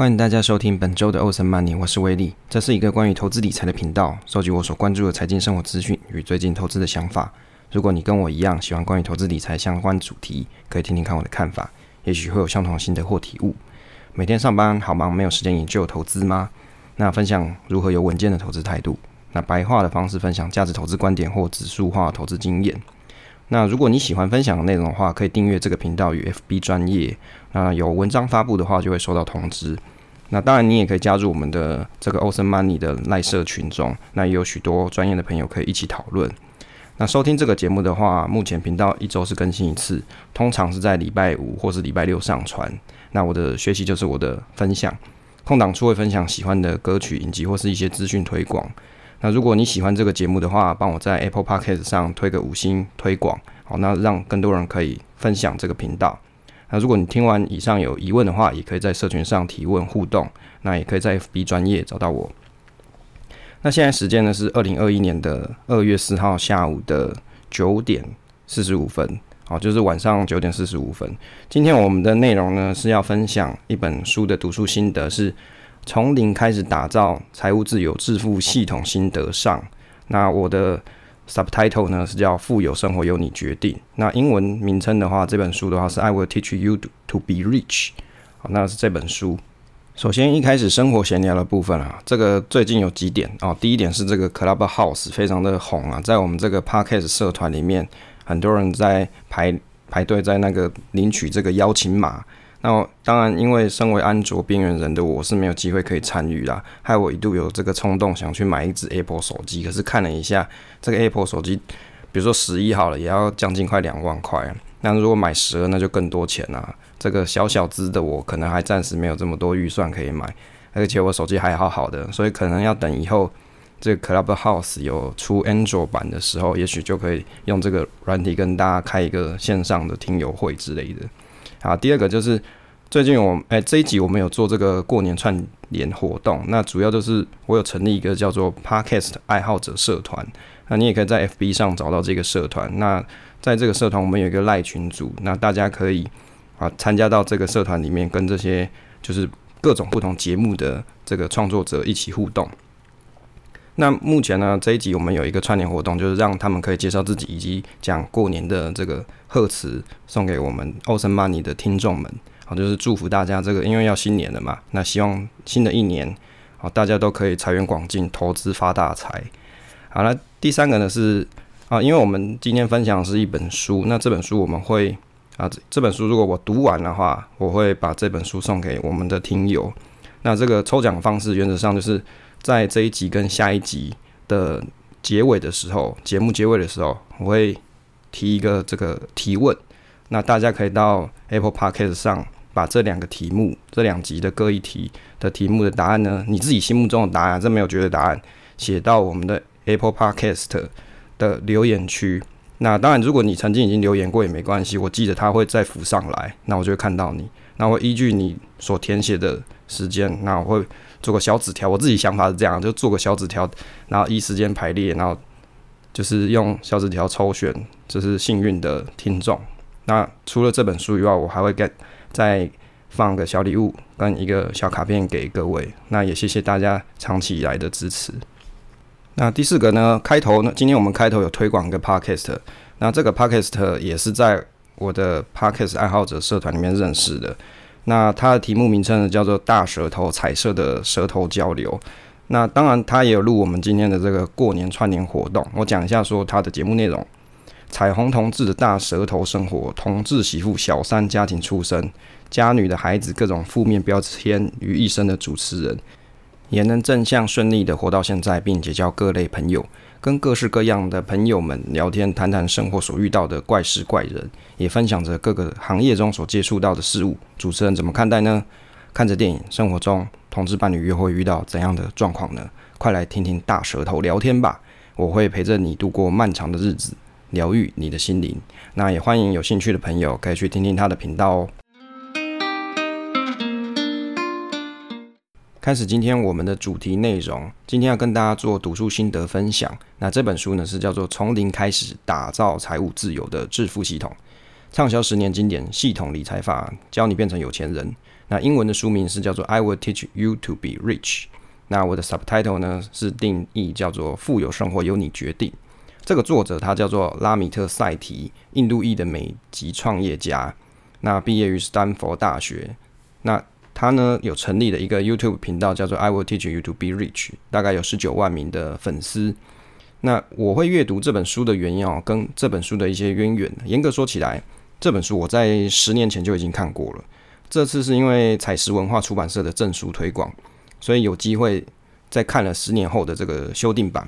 欢迎大家收听本周的欧森曼尼我是威利。这是一个关于投资理财的频道，收集我所关注的财经生活资讯与最近投资的想法。如果你跟我一样喜欢关于投资理财相关主题，可以听听看我的看法，也许会有相同心得或体悟。每天上班好忙，没有时间研究投资吗？那分享如何有稳健的投资态度。那白话的方式分享价值投资观点或指数化投资经验。那如果你喜欢分享的内容的话，可以订阅这个频道与 FB 专业。那有文章发布的话，就会收到通知。那当然，你也可以加入我们的这个 Ocean Money 的赖社群中。那也有许多专业的朋友可以一起讨论。那收听这个节目的话，目前频道一周是更新一次，通常是在礼拜五或是礼拜六上传。那我的学习就是我的分享，空档处会分享喜欢的歌曲、影集或是一些资讯推广。那如果你喜欢这个节目的话，帮我在 Apple Podcast 上推个五星推广，好，那让更多人可以分享这个频道。那如果你听完以上有疑问的话，也可以在社群上提问互动，那也可以在 FB 专业找到我。那现在时间呢是二零二一年的二月四号下午的九点四十五分，好，就是晚上九点四十五分。今天我们的内容呢是要分享一本书的读书心得，是从零开始打造财务自由致富系统心得上。那我的 subtitle 呢是叫富有生活由你决定。那英文名称的话，这本书的话是 I will teach you to be rich。好，那是这本书。首先，一开始生活闲聊的部分啊，这个最近有几点哦。第一点是这个 Clubhouse 非常的红啊，在我们这个 Podcast 社团里面，很多人在排排队在那个领取这个邀请码。那当然，因为身为安卓边缘人的我是没有机会可以参与啦。害我一度有这个冲动想去买一只 Apple 手机，可是看了一下这个 Apple 手机，比如说十一好了，也要将近快两万块。那如果买十二，那就更多钱啦。这个小小资的我，可能还暂时没有这么多预算可以买，而且我手机还好好的，所以可能要等以后这个 Clubhouse 有出 Android 版的时候，也许就可以用这个软体跟大家开一个线上的听友会之类的。好，第二个就是最近我哎这一集我们有做这个过年串联活动，那主要就是我有成立一个叫做 Podcast 爱好者社团，那你也可以在 FB 上找到这个社团。那在这个社团，我们有一个赖群组，那大家可以啊参加到这个社团里面，跟这些就是各种不同节目的这个创作者一起互动。那目前呢，这一集我们有一个串联活动，就是让他们可以介绍自己，以及讲过年的这个贺词，送给我们 Ocean Money 的听众们。好，就是祝福大家这个，因为要新年了嘛，那希望新的一年，好大家都可以财源广进，投资发大财。好了，第三个呢是。啊，因为我们今天分享是一本书，那这本书我们会啊，这本书如果我读完的话，我会把这本书送给我们的听友。那这个抽奖方式原则上就是在这一集跟下一集的结尾的时候，节目结尾的时候，我会提一个这个提问。那大家可以到 Apple Podcast 上把这两个题目，这两集的各一题的题目的答案呢，你自己心目中的答案，这没有绝对答案，写到我们的 Apple Podcast。的留言区，那当然，如果你曾经已经留言过也没关系，我记得他会再浮上来，那我就会看到你，那我依据你所填写的时间，那我会做个小纸条，我自己想法是这样，就做个小纸条，然后依时间排列，然后就是用小纸条抽选，就是幸运的听众。那除了这本书以外，我还会给再放个小礼物跟一个小卡片给各位，那也谢谢大家长期以来的支持。那第四个呢？开头呢？今天我们开头有推广一个 podcast，那这个 podcast 也是在我的 podcast 爱好者社团里面认识的。那它的题目名称呢叫做“大舌头彩色的舌头交流”。那当然，它也有录我们今天的这个过年串联活动。我讲一下说它的节目内容：彩虹同志的大舌头生活，同志媳妇小三家庭出身，家女的孩子各种负面标签于一身的主持人。也能正向顺利的活到现在，并结交各类朋友，跟各式各样的朋友们聊天，谈谈生活所遇到的怪事怪人，也分享着各个行业中所接触到的事物。主持人怎么看待呢？看着电影，生活中同志伴侣约会遇到怎样的状况呢？快来听听大舌头聊天吧！我会陪着你度过漫长的日子，疗愈你的心灵。那也欢迎有兴趣的朋友可以去听听他的频道哦。开始今天我们的主题内容，今天要跟大家做读书心得分享。那这本书呢是叫做《从零开始打造财务自由的致富系统》，畅销十年经典系统理财法，教你变成有钱人。那英文的书名是叫做《I Will Teach You to Be Rich》。那我的 subtitle 呢是定义叫做“富有生活由你决定”。这个作者他叫做拉米特·赛提，印度裔的美籍创业家。那毕业于斯坦福大学。那他呢有成立了一个 YouTube 频道，叫做 “I Will Teach You to Be Rich”，大概有十九万名的粉丝。那我会阅读这本书的原因哦，跟这本书的一些渊源。严格说起来，这本书我在十年前就已经看过了。这次是因为彩石文化出版社的证书推广，所以有机会再看了十年后的这个修订版。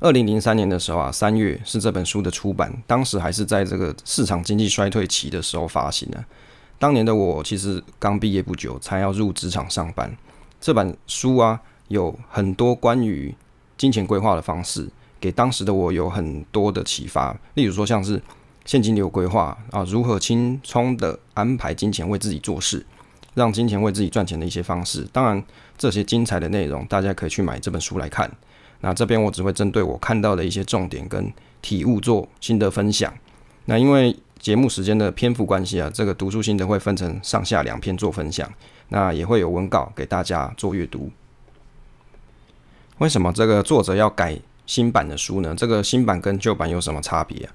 二零零三年的时候啊，三月是这本书的出版，当时还是在这个市场经济衰退期的时候发行的。当年的我其实刚毕业不久，才要入职场上班。这本书啊，有很多关于金钱规划的方式，给当时的我有很多的启发。例如说，像是现金流规划啊，如何轻松的安排金钱为自己做事，让金钱为自己赚钱的一些方式。当然，这些精彩的内容，大家可以去买这本书来看。那这边我只会针对我看到的一些重点跟体悟做心得分享。那因为节目时间的篇幅关系啊，这个读书心得会分成上下两篇做分享。那也会有文稿给大家做阅读。为什么这个作者要改新版的书呢？这个新版跟旧版有什么差别？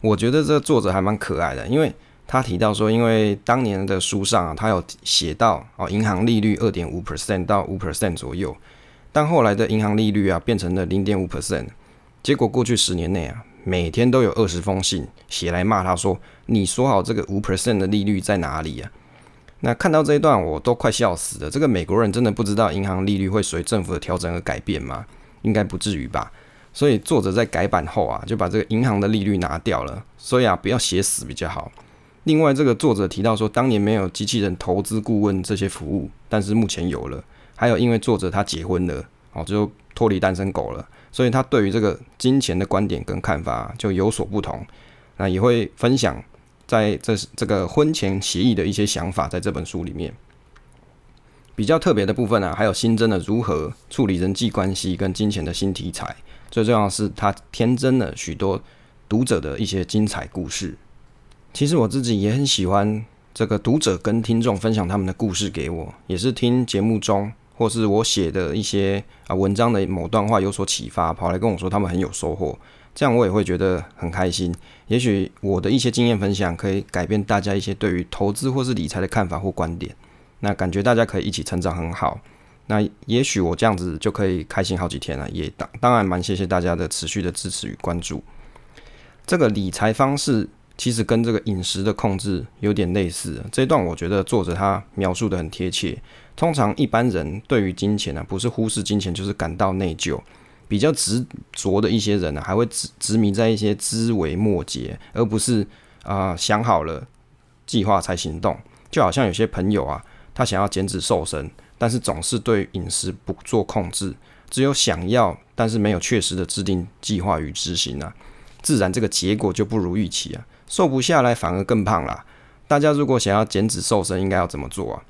我觉得这个作者还蛮可爱的，因为他提到说，因为当年的书上啊，他有写到哦，银行利率二点五 percent 到五 percent 左右。但后来的银行利率啊变成了零点五 percent，结果过去十年内啊，每天都有二十封信写来骂他说：“你说好这个五 percent 的利率在哪里啊？”那看到这一段我都快笑死了。这个美国人真的不知道银行利率会随政府的调整而改变吗？应该不至于吧。所以作者在改版后啊，就把这个银行的利率拿掉了。所以啊，不要写死比较好。另外，这个作者提到说，当年没有机器人投资顾问这些服务，但是目前有了。还有，因为作者他结婚了，哦，就脱离单身狗了，所以他对于这个金钱的观点跟看法就有所不同。那也会分享在这这个婚前协议的一些想法，在这本书里面比较特别的部分呢，还有新增了如何处理人际关系跟金钱的新题材。最重要的是，他添增了许多读者的一些精彩故事。其实我自己也很喜欢这个读者跟听众分享他们的故事给我，也是听节目中。或是我写的一些啊文章的某段话有所启发，跑来跟我说他们很有收获，这样我也会觉得很开心。也许我的一些经验分享可以改变大家一些对于投资或是理财的看法或观点，那感觉大家可以一起成长很好。那也许我这样子就可以开心好几天了，也当当然蛮谢谢大家的持续的支持与关注。这个理财方式其实跟这个饮食的控制有点类似，这一段我觉得作者他描述的很贴切。通常一般人对于金钱呢，不是忽视金钱，就是感到内疚。比较执着的一些人呢，还会执执迷在一些枝微末节，而不是啊想好了计划才行动。就好像有些朋友啊，他想要减脂瘦身，但是总是对饮食不做控制，只有想要，但是没有确实的制定计划与执行啊，自然这个结果就不如预期啊，瘦不下来反而更胖啦。大家如果想要减脂瘦身，应该要怎么做啊？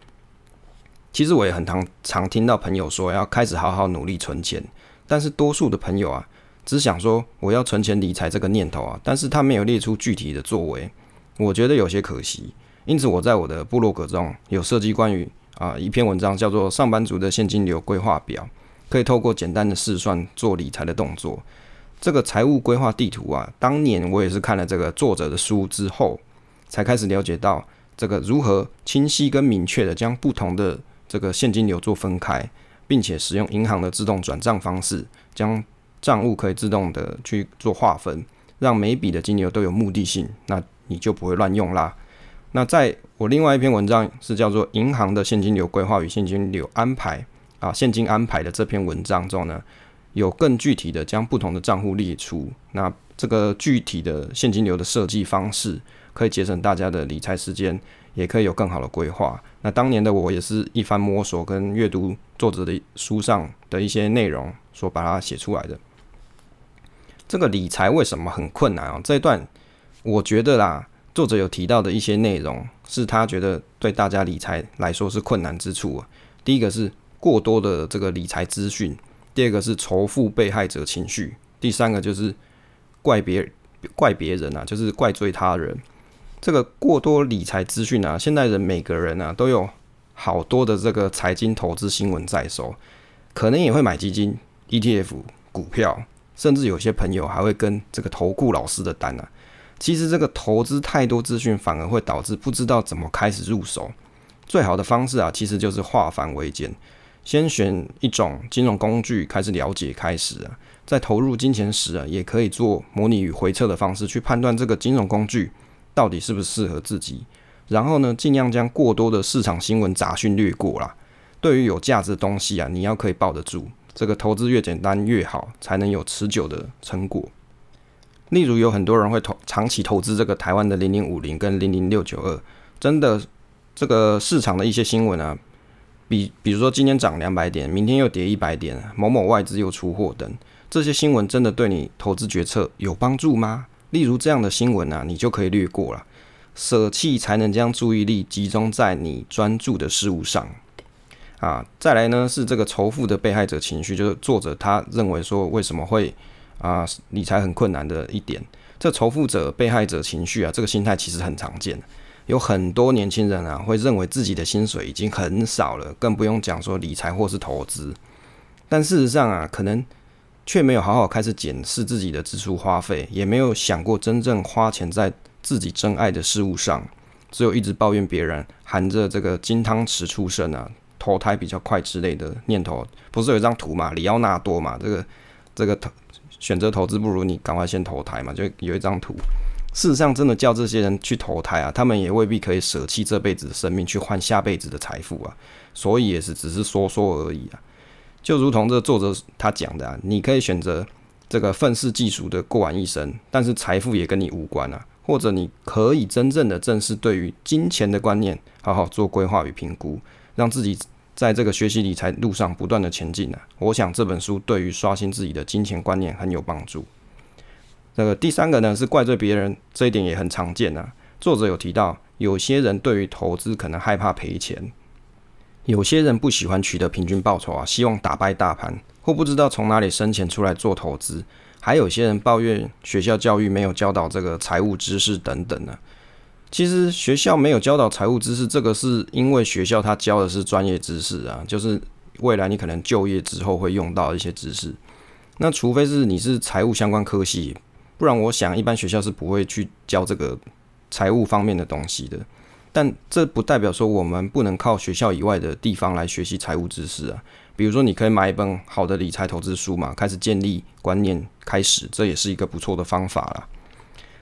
其实我也很常常听到朋友说要开始好好努力存钱，但是多数的朋友啊，只想说我要存钱理财这个念头啊，但是他没有列出具体的作为，我觉得有些可惜。因此我在我的部落格中有设计关于啊一篇文章，叫做《上班族的现金流规划表》，可以透过简单的试算做理财的动作。这个财务规划地图啊，当年我也是看了这个作者的书之后，才开始了解到这个如何清晰跟明确的将不同的。这个现金流做分开，并且使用银行的自动转账方式，将账务可以自动的去做划分，让每笔的金流都有目的性，那你就不会乱用啦。那在我另外一篇文章是叫做《银行的现金流规划与现金流安排》啊，现金安排的这篇文章中呢，有更具体的将不同的账户列出，那这个具体的现金流的设计方式，可以节省大家的理财时间。也可以有更好的规划。那当年的我也是一番摸索跟阅读作者的书上的一些内容，所把它写出来的。这个理财为什么很困难啊？这一段我觉得啦，作者有提到的一些内容，是他觉得对大家理财来说是困难之处啊。第一个是过多的这个理财资讯，第二个是仇富被害者情绪，第三个就是怪别怪别人啊，就是怪罪他人。这个过多理财资讯啊，现代人每个人啊都有好多的这个财经投资新闻在手，可能也会买基金、ETF、股票，甚至有些朋友还会跟这个投顾老师的单啊。其实这个投资太多资讯，反而会导致不知道怎么开始入手。最好的方式啊，其实就是化繁为简，先选一种金融工具开始了解开始啊，在投入金钱时啊，也可以做模拟与回测的方式去判断这个金融工具。到底是不是适合自己？然后呢，尽量将过多的市场新闻杂讯略过啦。对于有价值的东西啊，你要可以抱得住。这个投资越简单越好，才能有持久的成果。例如，有很多人会投长期投资这个台湾的零零五零跟零零六九二，真的这个市场的一些新闻啊，比比如说今天涨两百点，明天又跌一百点，某某外资又出货等，这些新闻真的对你投资决策有帮助吗？例如这样的新闻啊，你就可以略过了，舍弃才能将注意力集中在你专注的事物上啊。再来呢是这个仇富的被害者情绪，就是作者他认为说为什么会啊理财很困难的一点，这仇富者被害者情绪啊，这个心态其实很常见，有很多年轻人啊会认为自己的薪水已经很少了，更不用讲说理财或是投资，但事实上啊可能。却没有好好开始检视自己的支出花费，也没有想过真正花钱在自己真爱的事物上，只有一直抱怨别人含着这个金汤匙出生啊，投胎比较快之类的念头。不是有一张图嘛，里奥纳多嘛，这个这个投选择投资不如你赶快先投胎嘛，就有一张图。事实上，真的叫这些人去投胎啊，他们也未必可以舍弃这辈子的生命去换下辈子的财富啊，所以也是只是说说而已啊。就如同这作者他讲的，你可以选择这个愤世嫉俗的过完一生，但是财富也跟你无关啊。或者你可以真正的正视对于金钱的观念，好好做规划与评估，让自己在这个学习理财路上不断的前进啊。我想这本书对于刷新自己的金钱观念很有帮助。这个第三个呢是怪罪别人，这一点也很常见啊。作者有提到，有些人对于投资可能害怕赔钱。有些人不喜欢取得平均报酬啊，希望打败大盘，或不知道从哪里生钱出来做投资。还有些人抱怨学校教育没有教导这个财务知识等等呢。其实学校没有教导财务知识，这个是因为学校它教的是专业知识啊，就是未来你可能就业之后会用到一些知识。那除非是你是财务相关科系，不然我想一般学校是不会去教这个财务方面的东西的。但这不代表说我们不能靠学校以外的地方来学习财务知识啊。比如说，你可以买一本好的理财投资书嘛，开始建立观念，开始这也是一个不错的方法啦。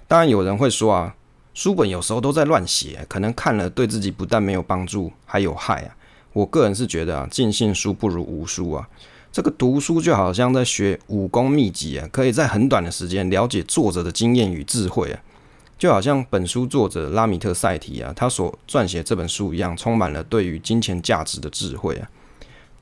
当然，有人会说啊，书本有时候都在乱写，可能看了对自己不但没有帮助，还有害啊。我个人是觉得啊，尽信书不如无书啊。这个读书就好像在学武功秘籍啊，可以在很短的时间了解作者的经验与智慧啊。就好像本书作者拉米特赛提啊，他所撰写这本书一样，充满了对于金钱价值的智慧啊。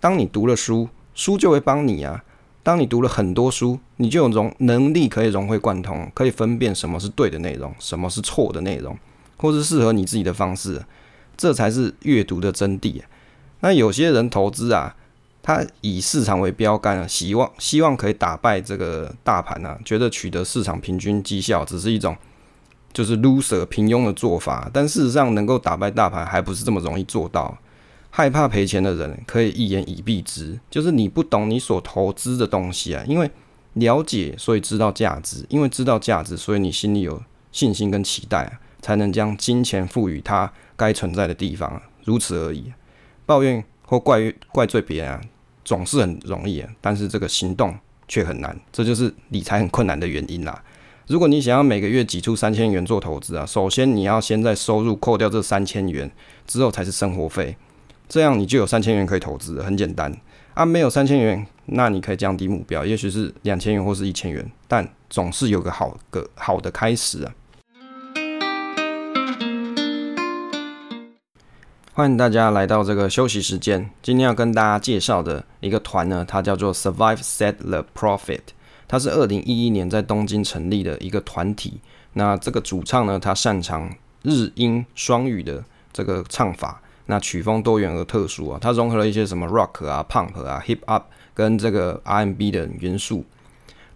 当你读了书，书就会帮你啊。当你读了很多书，你就有融能力可以融会贯通，可以分辨什么是对的内容，什么是错的内容，或是适合你自己的方式。这才是阅读的真谛。那有些人投资啊，他以市场为标杆啊，希望希望可以打败这个大盘啊，觉得取得市场平均绩效只是一种。就是 loser 平庸的做法，但事实上能够打败大盘还不是这么容易做到。害怕赔钱的人可以一言以蔽之，就是你不懂你所投资的东西啊，因为了解所以知道价值，因为知道价值所以你心里有信心跟期待，才能将金钱赋予它该存在的地方，如此而已。抱怨或怪怪罪别人啊，总是很容易，但是这个行动却很难，这就是理财很困难的原因啦。如果你想要每个月挤出三千元做投资啊，首先你要先在收入扣掉这三千元之后才是生活费，这样你就有三千元可以投资，很简单啊。没有三千元，那你可以降低目标，也许是两千元或是一千元，但总是有个好个好的开始啊。欢迎大家来到这个休息时间，今天要跟大家介绍的一个团呢，它叫做 Survive Set the Profit。它是二零一一年在东京成立的一个团体。那这个主唱呢，他擅长日英双语的这个唱法。那曲风多元而特殊啊，它融合了一些什么 rock 啊、pump 啊、hip hop 跟这个 R&B 的元素。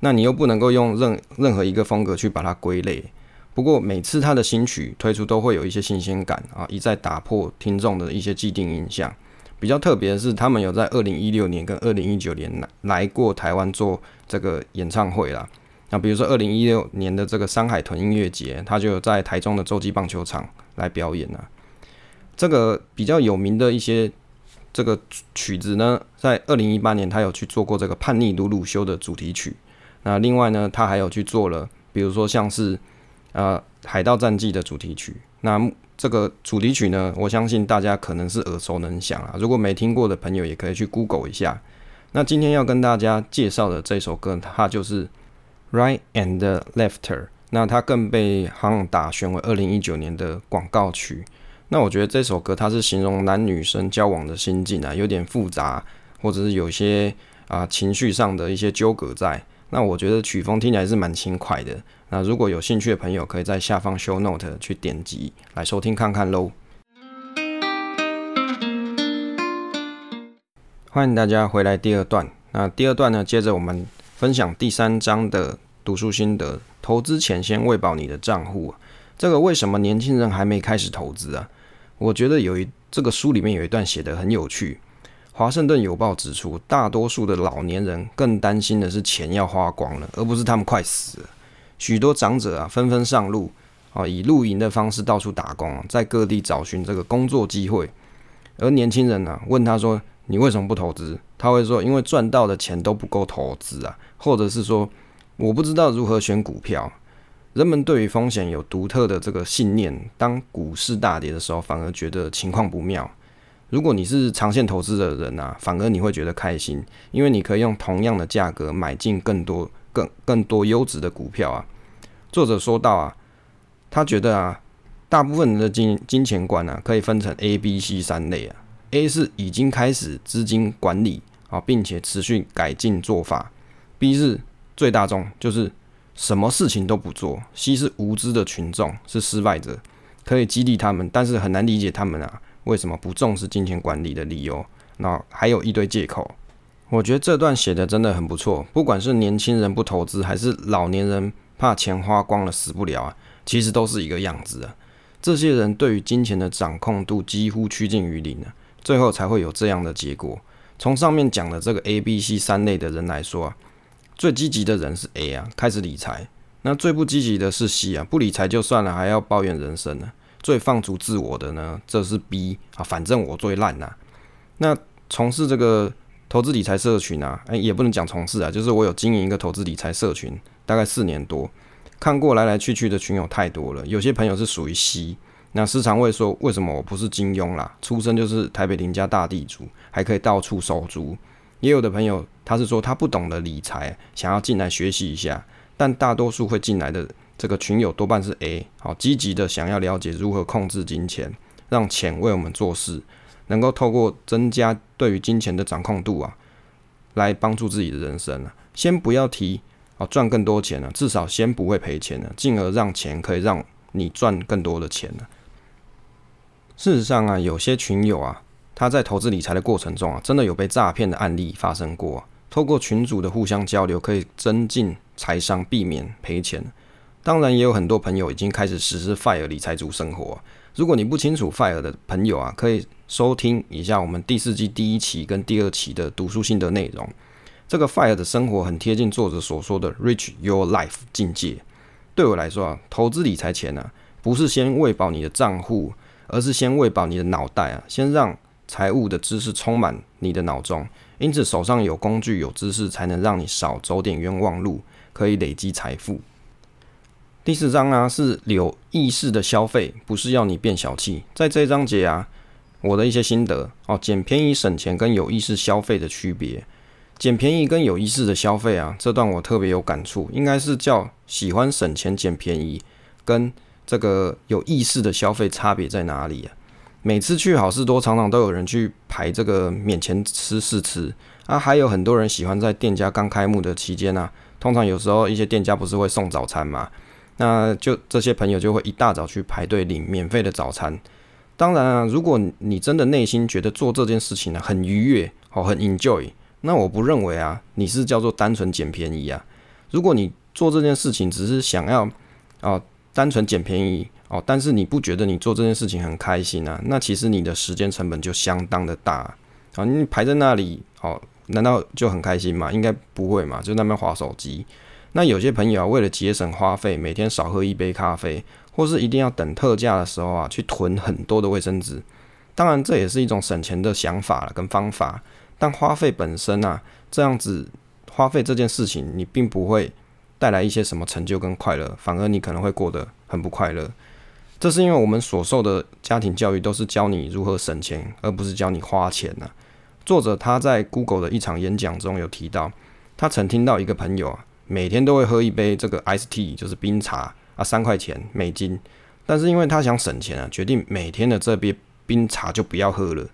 那你又不能够用任任何一个风格去把它归类。不过每次他的新曲推出都会有一些新鲜感啊，一再打破听众的一些既定印象。比较特别的是，他们有在二零一六年跟二零一九年来来过台湾做这个演唱会啦。那比如说二零一六年的这个山海豚音乐节，他就有在台中的洲际棒球场来表演啊。这个比较有名的一些这个曲子呢，在二零一八年他有去做过这个叛逆鲁鲁修的主题曲。那另外呢，他还有去做了，比如说像是。呃，海盗战记的主题曲，那这个主题曲呢，我相信大家可能是耳熟能详啊。如果没听过的朋友，也可以去 Google 一下。那今天要跟大家介绍的这首歌，它就是《Right and Left》。那它更被行打选为二零一九年的广告曲。那我觉得这首歌它是形容男女生交往的心境啊，有点复杂，或者是有些啊情绪上的一些纠葛在。那我觉得曲风听起来是蛮轻快的。那如果有兴趣的朋友，可以在下方 show note 去点击来收听看看喽。欢迎大家回来第二段。那第二段呢，接着我们分享第三章的读书心得：投资前先喂饱你的账户。这个为什么年轻人还没开始投资啊？我觉得有一这个书里面有一段写的很有趣。华盛顿邮报指出，大多数的老年人更担心的是钱要花光了，而不是他们快死了。许多长者啊，纷纷上路，啊，以露营的方式到处打工，在各地找寻这个工作机会。而年轻人呢，问他说：“你为什么不投资？”他会说：“因为赚到的钱都不够投资啊，或者是说我不知道如何选股票。”人们对于风险有独特的这个信念，当股市大跌的时候，反而觉得情况不妙。如果你是长线投资的人啊，反而你会觉得开心，因为你可以用同样的价格买进更多、更更多优质的股票啊。作者说到啊，他觉得啊，大部分人的金金钱观啊，可以分成 A、B、C 三类啊。A 是已经开始资金管理啊，并且持续改进做法；B 是最大众，就是什么事情都不做；C 是无知的群众，是失败者，可以激励他们，但是很难理解他们啊。为什么不重视金钱管理的理由？那还有一堆借口。我觉得这段写的真的很不错。不管是年轻人不投资，还是老年人怕钱花光了死不了啊，其实都是一个样子啊。这些人对于金钱的掌控度几乎趋近于零啊，最后才会有这样的结果。从上面讲的这个 A、B、C 三类的人来说啊，最积极的人是 A 啊，开始理财；那最不积极的是 C 啊，不理财就算了，还要抱怨人生呢。最放逐自我的呢，这是 B 啊，反正我最烂呐。那从事这个投资理财社群啊，哎，也不能讲从事啊，就是我有经营一个投资理财社群，大概四年多，看过来来去去的群友太多了。有些朋友是属于 C，那时常会说，为什么我不是金庸啦？出生就是台北林家大地主，还可以到处收租。也有的朋友他是说他不懂得理财，想要进来学习一下，但大多数会进来的。这个群友多半是 A，好积极的想要了解如何控制金钱，让钱为我们做事，能够透过增加对于金钱的掌控度啊，来帮助自己的人生啊。先不要提啊赚更多钱了，至少先不会赔钱了，进而让钱可以让你赚更多的钱了。事实上啊，有些群友啊，他在投资理财的过程中啊，真的有被诈骗的案例发生过。透过群组的互相交流，可以增进财商，避免赔钱。当然，也有很多朋友已经开始实施 FIRE 理财族生活。如果你不清楚 FIRE 的朋友啊，可以收听一下我们第四季第一期跟第二期的读书心得内容。这个 FIRE 的生活很贴近作者所说的 Rich Your Life 境界。对我来说啊，投资理财前呢，不是先喂饱你的账户，而是先喂饱你的脑袋啊，先让财务的知识充满你的脑中。因此，手上有工具、有知识，才能让你少走点冤枉路，可以累积财富。第四章啊，是有意识的消费，不是要你变小气。在这一章节啊，我的一些心得哦，捡便宜省钱跟有意识消费的区别。捡便宜跟有意识的消费啊，这段我特别有感触，应该是叫喜欢省钱捡便宜跟这个有意识的消费差别在哪里啊？每次去好事多，常常都有人去排这个免钱吃试吃啊，还有很多人喜欢在店家刚开幕的期间啊，通常有时候一些店家不是会送早餐吗？那就这些朋友就会一大早去排队领免费的早餐。当然啊，如果你真的内心觉得做这件事情呢很愉悦哦，很 enjoy，那我不认为啊你是叫做单纯捡便宜啊。如果你做这件事情只是想要啊单纯捡便宜哦，但是你不觉得你做这件事情很开心啊？那其实你的时间成本就相当的大啊！你排在那里哦，难道就很开心吗？应该不会嘛，就那边划手机。那有些朋友啊，为了节省花费，每天少喝一杯咖啡，或是一定要等特价的时候啊，去囤很多的卫生纸。当然，这也是一种省钱的想法了跟方法。但花费本身啊，这样子花费这件事情，你并不会带来一些什么成就跟快乐，反而你可能会过得很不快乐。这是因为我们所受的家庭教育都是教你如何省钱，而不是教你花钱呢。作者他在 Google 的一场演讲中有提到，他曾听到一个朋友啊。每天都会喝一杯这个 ice tea，就是冰茶啊，三块钱美金。但是因为他想省钱啊，决定每天的这杯冰茶就不要喝了。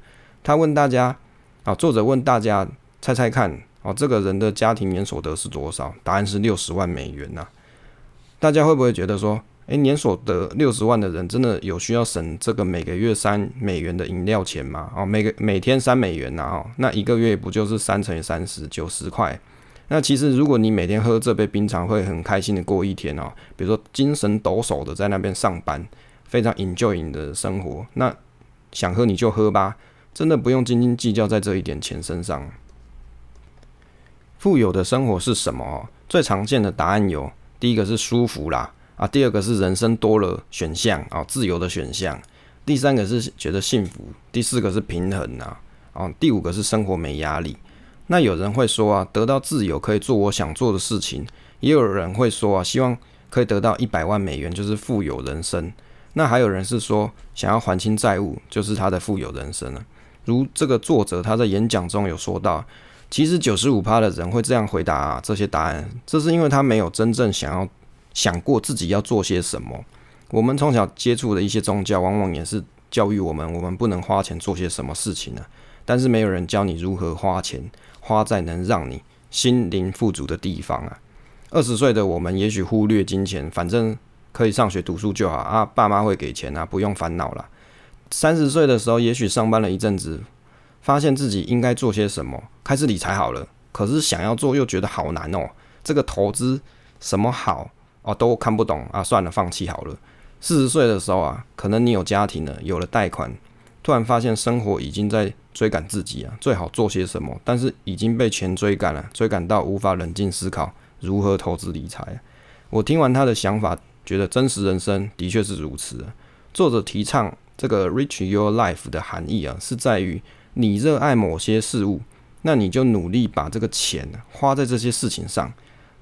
他问大家啊，作者问大家猜猜看哦，这个人的家庭年所得是多少？答案是六十万美元呐。大家会不会觉得说，诶，年所得六十万的人真的有需要省这个每个月三美元的饮料钱吗？哦，每个每天三美元呐，哦，那一个月不就是三乘以三十九十块？那其实，如果你每天喝这杯冰茶，会很开心的过一天哦。比如说，精神抖擞的在那边上班，非常 enjoy 你的生活。那想喝你就喝吧，真的不用斤斤计较在这一点钱身上。富有的生活是什么？最常见的答案有：第一个是舒服啦，啊，第二个是人生多了选项啊，自由的选项；第三个是觉得幸福；第四个是平衡呐，啊，第五个是生活没压力。那有人会说啊，得到自由可以做我想做的事情；也有人会说啊，希望可以得到一百万美元就是富有人生。那还有人是说，想要还清债务就是他的富有人生了。如这个作者他在演讲中有说到，其实九十五趴的人会这样回答这些答案，这是因为他没有真正想要想过自己要做些什么。我们从小接触的一些宗教，往往也是教育我们，我们不能花钱做些什么事情呢？但是没有人教你如何花钱。花在能让你心灵富足的地方啊！二十岁的我们也许忽略金钱，反正可以上学读书就好啊，爸妈会给钱啊，不用烦恼了。三十岁的时候，也许上班了一阵子，发现自己应该做些什么，开始理财好了。可是想要做又觉得好难哦，这个投资什么好哦都看不懂啊，算了，放弃好了。四十岁的时候啊，可能你有家庭了，有了贷款。突然发现生活已经在追赶自己啊，最好做些什么？但是已经被钱追赶了，追赶到无法冷静思考如何投资理财。我听完他的想法，觉得真实人生的确是如此。作者提倡这个 “rich your life” 的含义啊，是在于你热爱某些事物，那你就努力把这个钱花在这些事情上。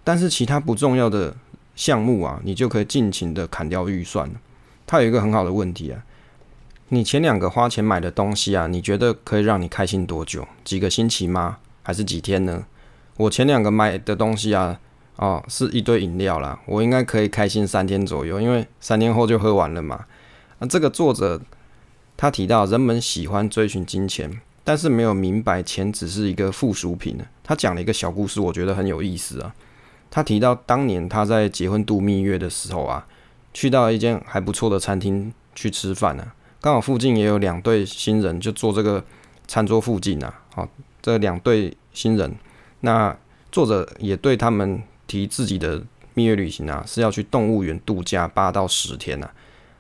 但是其他不重要的项目啊，你就可以尽情的砍掉预算。他有一个很好的问题啊。你前两个花钱买的东西啊，你觉得可以让你开心多久？几个星期吗？还是几天呢？我前两个买的东西啊，哦，是一堆饮料啦，我应该可以开心三天左右，因为三天后就喝完了嘛。那这个作者他提到，人们喜欢追寻金钱，但是没有明白钱只是一个附属品。他讲了一个小故事，我觉得很有意思啊。他提到当年他在结婚度蜜月的时候啊，去到一间还不错的餐厅去吃饭呢。刚好附近也有两对新人，就坐这个餐桌附近啊。好，这两对新人，那作者也对他们提自己的蜜月旅行啊，是要去动物园度假八到十天呐。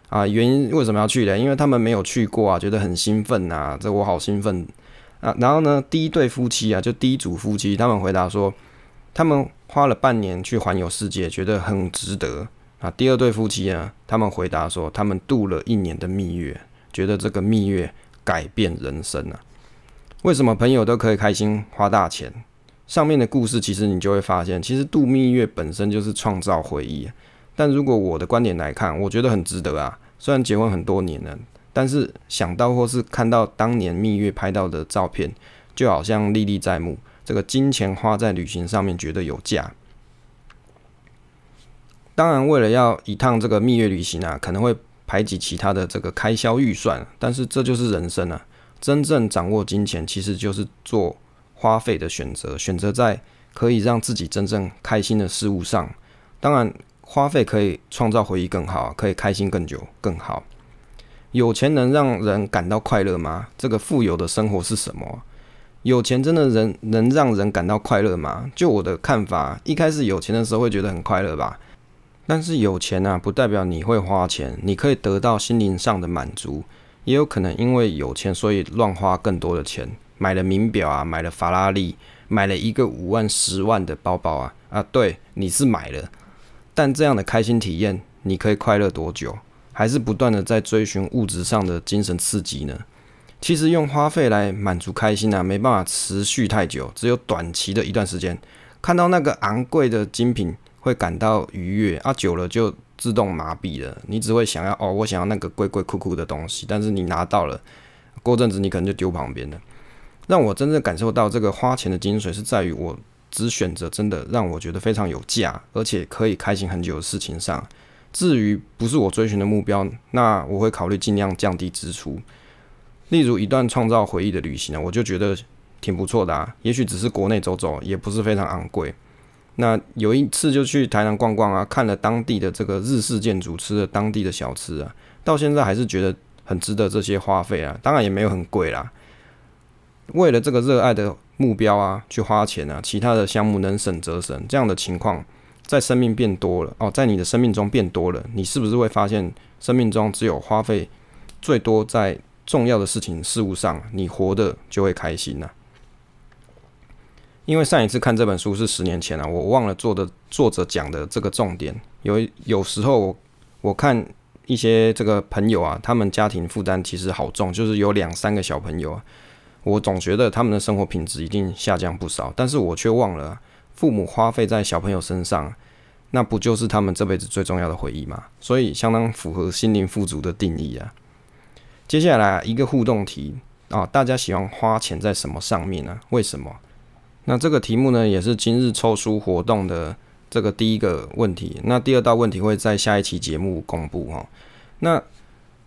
啊，原因为什么要去呢？因为他们没有去过啊，觉得很兴奋呐。这我好兴奋啊！然后呢，第一对夫妻啊，就第一组夫妻，他们回答说，他们花了半年去环游世界，觉得很值得啊。第二对夫妻呢，他们回答说，他们度了一年的蜜月。觉得这个蜜月改变人生啊？为什么朋友都可以开心花大钱？上面的故事其实你就会发现，其实度蜜月本身就是创造回忆。但如果我的观点来看，我觉得很值得啊。虽然结婚很多年了，但是想到或是看到当年蜜月拍到的照片，就好像历历在目。这个金钱花在旅行上面觉得有价。当然，为了要一趟这个蜜月旅行啊，可能会。排挤其他的这个开销预算，但是这就是人生啊！真正掌握金钱，其实就是做花费的选择，选择在可以让自己真正开心的事物上。当然，花费可以创造回忆更好，可以开心更久更好。有钱能让人感到快乐吗？这个富有的生活是什么？有钱真的人能让人感到快乐吗？就我的看法，一开始有钱的时候会觉得很快乐吧。但是有钱啊，不代表你会花钱，你可以得到心灵上的满足，也有可能因为有钱，所以乱花更多的钱，买了名表啊，买了法拉利，买了一个五万、十万的包包啊啊，对，你是买了，但这样的开心体验，你可以快乐多久？还是不断的在追寻物质上的精神刺激呢？其实用花费来满足开心啊，没办法持续太久，只有短期的一段时间，看到那个昂贵的精品。会感到愉悦啊，久了就自动麻痹了。你只会想要哦，我想要那个贵贵酷酷的东西，但是你拿到了，过阵子你可能就丢旁边了。让我真正感受到这个花钱的精髓，是在于我只选择真的让我觉得非常有价，而且可以开心很久的事情上。至于不是我追寻的目标，那我会考虑尽量降低支出。例如一段创造回忆的旅行呢，我就觉得挺不错的啊。也许只是国内走走，也不是非常昂贵。那有一次就去台南逛逛啊，看了当地的这个日式建筑，吃了当地的小吃啊，到现在还是觉得很值得这些花费啊。当然也没有很贵啦。为了这个热爱的目标啊，去花钱啊，其他的项目能省则省。这样的情况在生命变多了哦，在你的生命中变多了，你是不是会发现生命中只有花费最多在重要的事情事物上，你活的就会开心呢？因为上一次看这本书是十年前了，我忘了做的作者讲的这个重点。有有时候我我看一些这个朋友啊，他们家庭负担其实好重，就是有两三个小朋友啊，我总觉得他们的生活品质一定下降不少。但是我却忘了，父母花费在小朋友身上，那不就是他们这辈子最重要的回忆吗？所以相当符合心灵富足的定义啊。接下来一个互动题啊，大家喜欢花钱在什么上面呢？为什么？那这个题目呢，也是今日抽书活动的这个第一个问题。那第二道问题会在下一期节目公布哈。那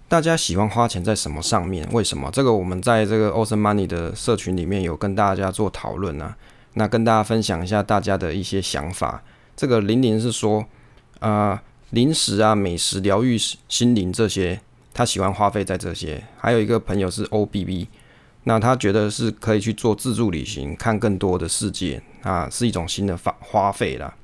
大家喜欢花钱在什么上面？为什么？这个我们在这个 Awesome Money 的社群里面有跟大家做讨论啊。那跟大家分享一下大家的一些想法。这个玲玲是说，啊，零食啊、美食、疗愈心灵这些，他喜欢花费在这些。还有一个朋友是 O B B。那他觉得是可以去做自助旅行，看更多的世界啊，是一种新的花花费啦。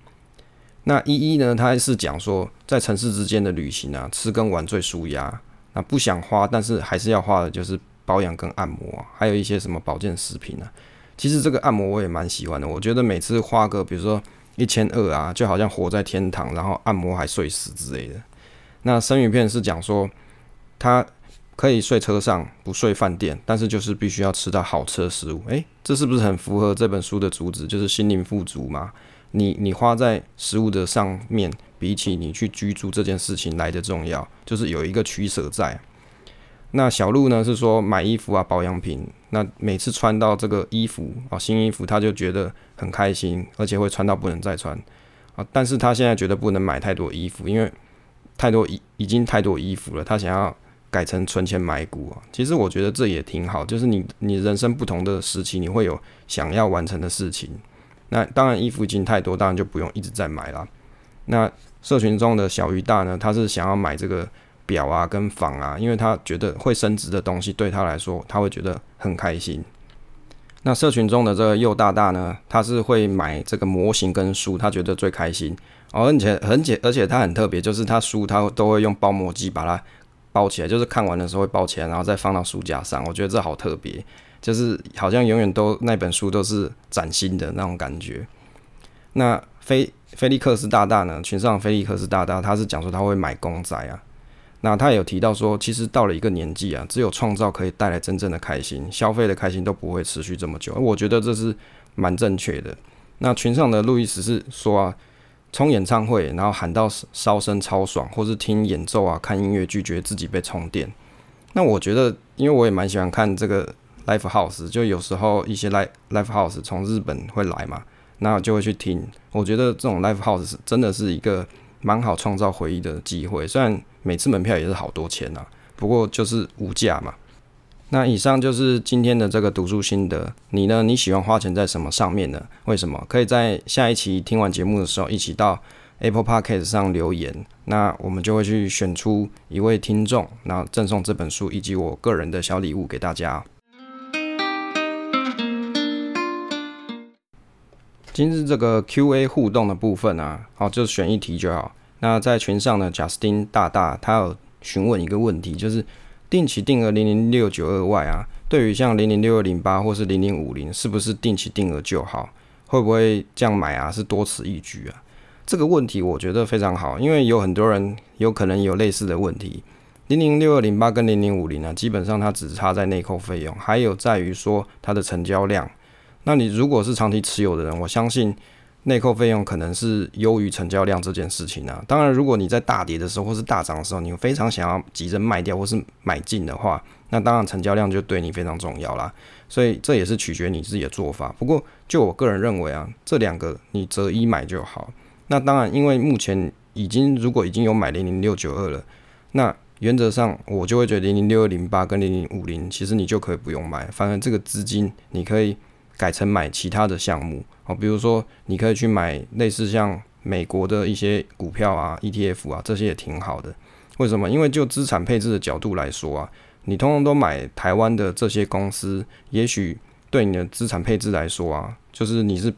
那依依呢，他是讲说，在城市之间的旅行啊，吃跟玩最舒压。那不想花，但是还是要花的，就是保养跟按摩啊，还有一些什么保健食品啊。其实这个按摩我也蛮喜欢的，我觉得每次花个比如说一千二啊，就好像活在天堂，然后按摩还睡死之类的。那生鱼片是讲说他。可以睡车上，不睡饭店，但是就是必须要吃到好吃的食物。诶，这是不是很符合这本书的主旨？就是心灵富足嘛。你你花在食物的上面，比起你去居住这件事情来的重要，就是有一个取舍在。那小鹿呢是说买衣服啊，保养品。那每次穿到这个衣服啊，新衣服，他就觉得很开心，而且会穿到不能再穿啊。但是他现在觉得不能买太多衣服，因为太多已已经太多衣服了，他想要。改成存钱买股啊，其实我觉得这也挺好，就是你你人生不同的时期，你会有想要完成的事情。那当然衣服已经太多，当然就不用一直在买了。那社群中的小鱼大呢，他是想要买这个表啊跟房啊，因为他觉得会升值的东西对他来说，他会觉得很开心。那社群中的这个右大大呢，他是会买这个模型跟书，他觉得最开心。而且很简，而且他很特别，就是他书他都会用包膜机把它。包起来，就是看完的时候会包起来，然后再放到书架上。我觉得这好特别，就是好像永远都那本书都是崭新的那种感觉。那菲菲利克斯大大呢？群上菲利克斯大大，他是讲说他会买公仔啊。那他有提到说，其实到了一个年纪啊，只有创造可以带来真正的开心，消费的开心都不会持续这么久。我觉得这是蛮正确的。那群上的路易斯是说啊。冲演唱会，然后喊到烧声超爽，或是听演奏啊、看音乐，拒绝自己被充电。那我觉得，因为我也蛮喜欢看这个 live house，就有时候一些 live live house 从日本会来嘛，那就会去听。我觉得这种 live house 是真的是一个蛮好创造回忆的机会，虽然每次门票也是好多钱啊，不过就是无价嘛。那以上就是今天的这个读书心得。你呢？你喜欢花钱在什么上面呢？为什么？可以在下一期听完节目的时候，一起到 Apple Podcast 上留言。那我们就会去选出一位听众，然后赠送这本书以及我个人的小礼物给大家。今日这个 Q&A 互动的部分啊，好，就选一题就好。那在群上呢，贾斯汀大大他有询问一个问题，就是定期定额零零六九二外啊，对于像零零六二零八或是零零五零，是不是定期定额就好？会不会这样买啊？是多此一举啊？这个问题我觉得非常好，因为有很多人有可能有类似的问题。零零六二零八跟零零五零呢，基本上它只差在内扣费用，还有在于说它的成交量。那你如果是长期持有的人，我相信内扣费用可能是优于成交量这件事情啊。当然，如果你在大跌的时候或是大涨的时候，你非常想要急着卖掉或是买进的话，那当然成交量就对你非常重要啦。所以这也是取决你自己的做法。不过就我个人认为啊，这两个你择一买就好。那当然，因为目前已经如果已经有买零零六九二了，那原则上我就会觉得零零六二零八跟零零五零，其实你就可以不用买，反正这个资金你可以改成买其他的项目哦，比如说你可以去买类似像美国的一些股票啊、ETF 啊，这些也挺好的。为什么？因为就资产配置的角度来说啊，你通通都买台湾的这些公司，也许对你的资产配置来说啊，就是你是。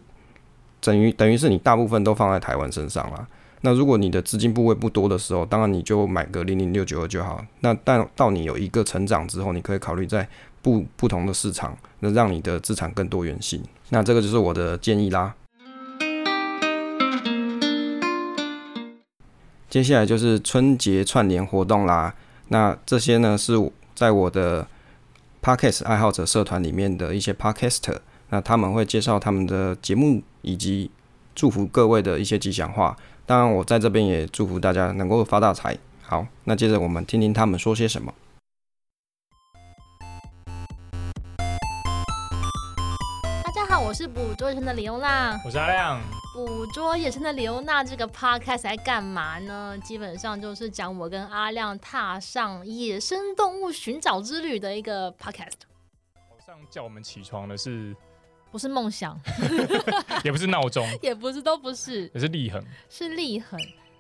等于等于是你大部分都放在台湾身上了。那如果你的资金部位不多的时候，当然你就买个零零六九二就好。那但到你有一个成长之后，你可以考虑在不不同的市场，那让你的资产更多元性。那这个就是我的建议啦。接下来就是春节串联活动啦。那这些呢是在我的 Podcast 爱好者社团里面的一些 Podcaster。那他们会介绍他们的节目，以及祝福各位的一些吉祥话。当然，我在这边也祝福大家能够发大财。好，那接着我们听听他们说些什么。捕捉野生的李欧娜，我是阿亮。捕捉野生的李欧娜这个 podcast 在干嘛呢？基本上就是讲我跟阿亮踏上野生动物寻找之旅的一个 podcast。早上叫我们起床的是。不是梦想，也不是闹钟，也不是，都不是，也是立恒，是立恒，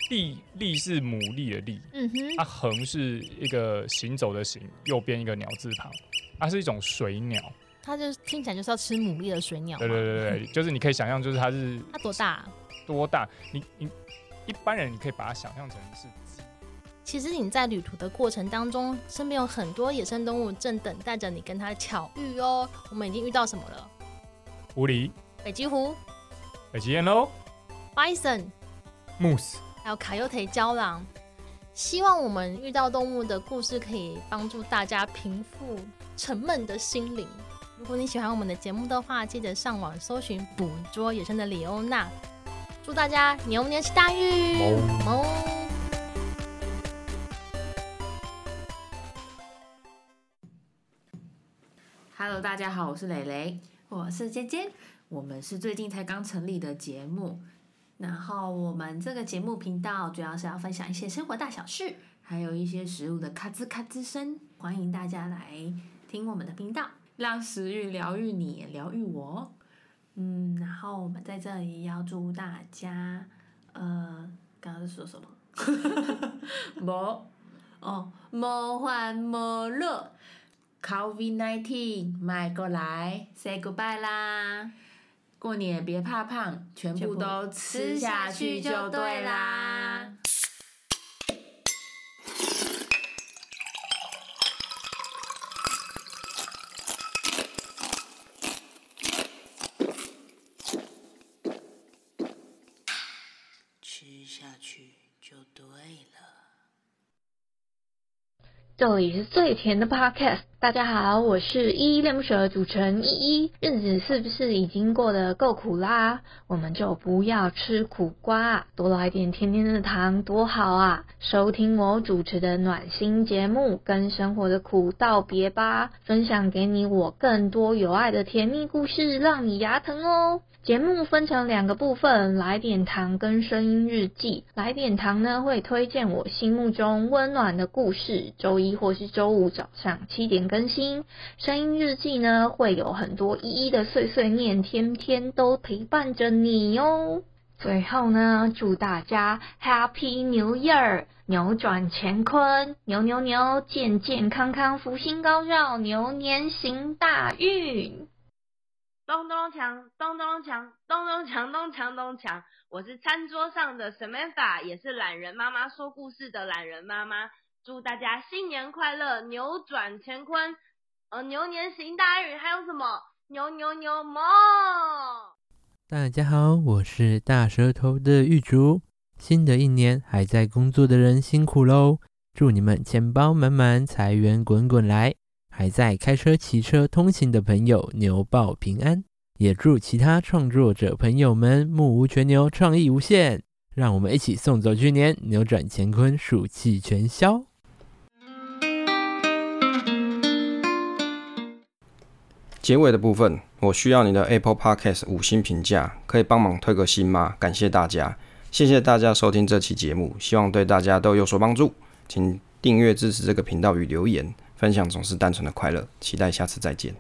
力力是牡蛎的力，嗯哼，它恒是一个行走的行，右边一个鸟字旁，它是一种水鸟，它就听起来就是要吃牡蛎的水鸟，对对对对，就是你可以想象，就是它是它多大？多大？你你一般人你可以把它想象成是其实你在旅途的过程当中，身边有很多野生动物正等待着你跟它巧遇哦。我们已经遇到什么了？狐狸、北极狐、北极燕喽、bison、moose，还有卡尤特郊狼。希望我们遇到动物的故事可以帮助大家平复沉闷的心灵。如果你喜欢我们的节目的话，记得上网搜寻“捕捉野生的李欧娜”。祝大家牛年行大运！Hello，大家好，我是蕾蕾。我是尖尖，我们是最近才刚成立的节目，然后我们这个节目频道主要是要分享一些生活大小事，还有一些食物的咔吱咔吱声，欢迎大家来听我们的频道，让食欲疗愈你，疗愈我。嗯，然后我们在这里要祝大家，呃，刚刚是说什么？莫哦，莫欢莫乐。Covid nineteen，迈过来，say goodbye 啦！过年别怕胖，全部都吃下去就对啦。吃下去就对了。这里是最甜的 Podcast。大家好，我是依依恋不舍主持人依依。日子是不是已经过得够苦啦？我们就不要吃苦瓜，多来点甜甜的糖多好啊！收听我主持的暖心节目，跟生活的苦道别吧，分享给你我更多有爱的甜蜜故事，让你牙疼哦。节目分成两个部分，来点糖跟声音日记。来点糖呢，会推荐我心目中温暖的故事，周一或是周五早上七点更新。声音日记呢，会有很多一一的碎碎念，天天都陪伴着你哟。最后呢，祝大家 Happy New Year，扭转乾坤，牛牛牛，健健康康，福星高照，牛年行大运。咚咚锵，咚咚锵，咚咚锵，咚锵咚锵。我是餐桌上的 Samantha，也是懒人妈妈说故事的懒人妈妈。祝大家新年快乐，扭转乾坤，呃，牛年行大运，还有什么牛牛牛么？大家好，我是大舌头的玉竹。新的一年还在工作的人辛苦喽，祝你们钱包满满，财源滚滚来。还在开车、骑车通勤的朋友，牛报平安。也祝其他创作者朋友们目无全牛，创意无限。让我们一起送走去年，扭转乾坤，暑气全消。结尾的部分，我需要你的 Apple Podcast 五星评价，可以帮忙推个新吗？感谢大家，谢谢大家收听这期节目，希望对大家都有所帮助。请订阅支持这个频道与留言。分享总是单纯的快乐，期待下次再见。